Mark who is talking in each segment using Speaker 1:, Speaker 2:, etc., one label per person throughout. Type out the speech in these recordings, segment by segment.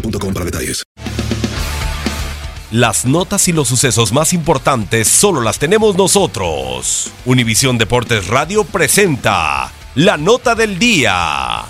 Speaker 1: boostmobile.com para detalles.
Speaker 2: Las notas y los sucesos más importantes solo las tenemos nosotros. Univisión Deportes Radio presenta la nota del día.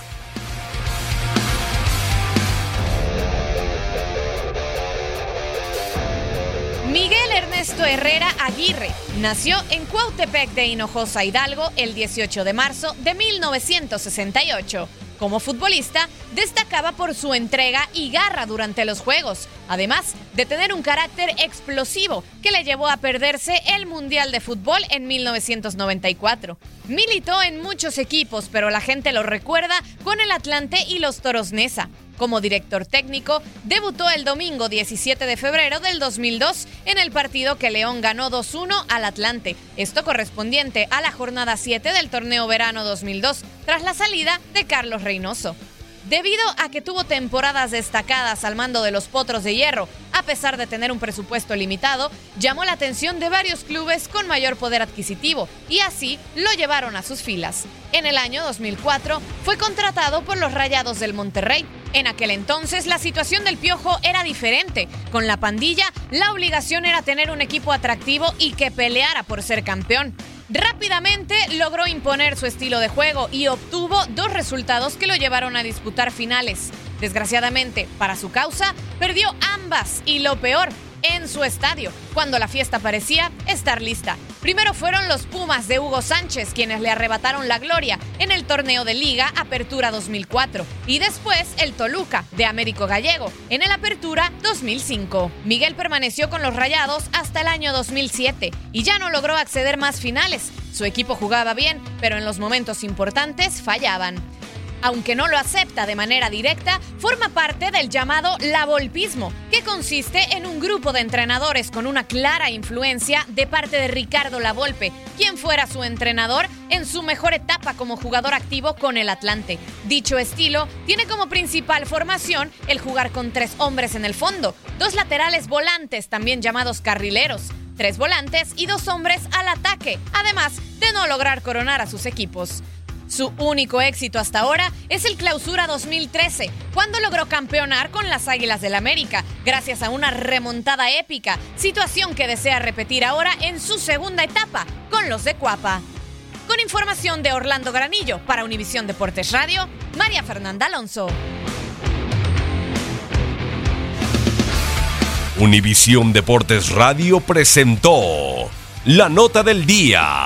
Speaker 3: Miguel Ernesto Herrera Aguirre nació en Cuautepec de Hinojosa, Hidalgo, el 18 de marzo de 1968. Como futbolista, destacaba por su entrega y garra durante los juegos, además de tener un carácter explosivo que le llevó a perderse el Mundial de Fútbol en 1994. Militó en muchos equipos, pero la gente lo recuerda con el Atlante y los Toros Neza. Como director técnico, debutó el domingo 17 de febrero del 2002 en el partido que León ganó 2-1 al Atlante, esto correspondiente a la jornada 7 del torneo verano 2002, tras la salida de Carlos Reynoso. Debido a que tuvo temporadas destacadas al mando de los Potros de Hierro, a pesar de tener un presupuesto limitado, llamó la atención de varios clubes con mayor poder adquisitivo y así lo llevaron a sus filas. En el año 2004 fue contratado por los Rayados del Monterrey. En aquel entonces la situación del Piojo era diferente. Con la pandilla, la obligación era tener un equipo atractivo y que peleara por ser campeón. Rápidamente logró imponer su estilo de juego y obtuvo dos resultados que lo llevaron a disputar finales. Desgraciadamente, para su causa, perdió ambas y lo peor, en su estadio, cuando la fiesta parecía estar lista. Primero fueron los Pumas de Hugo Sánchez quienes le arrebataron la gloria en el torneo de Liga Apertura 2004 y después el Toluca de Américo Gallego en el Apertura 2005. Miguel permaneció con los Rayados hasta el año 2007 y ya no logró acceder más finales. Su equipo jugaba bien, pero en los momentos importantes fallaban aunque no lo acepta de manera directa, forma parte del llamado lavolpismo, que consiste en un grupo de entrenadores con una clara influencia de parte de Ricardo Lavolpe, quien fuera su entrenador en su mejor etapa como jugador activo con el Atlante. Dicho estilo tiene como principal formación el jugar con tres hombres en el fondo, dos laterales volantes, también llamados carrileros, tres volantes y dos hombres al ataque, además de no lograr coronar a sus equipos. Su único éxito hasta ahora es el Clausura 2013, cuando logró campeonar con las Águilas del América, gracias a una remontada épica, situación que desea repetir ahora en su segunda etapa con los de Cuapa. Con información de Orlando Granillo para Univisión Deportes Radio, María Fernanda Alonso.
Speaker 2: Univisión Deportes Radio presentó la nota del día.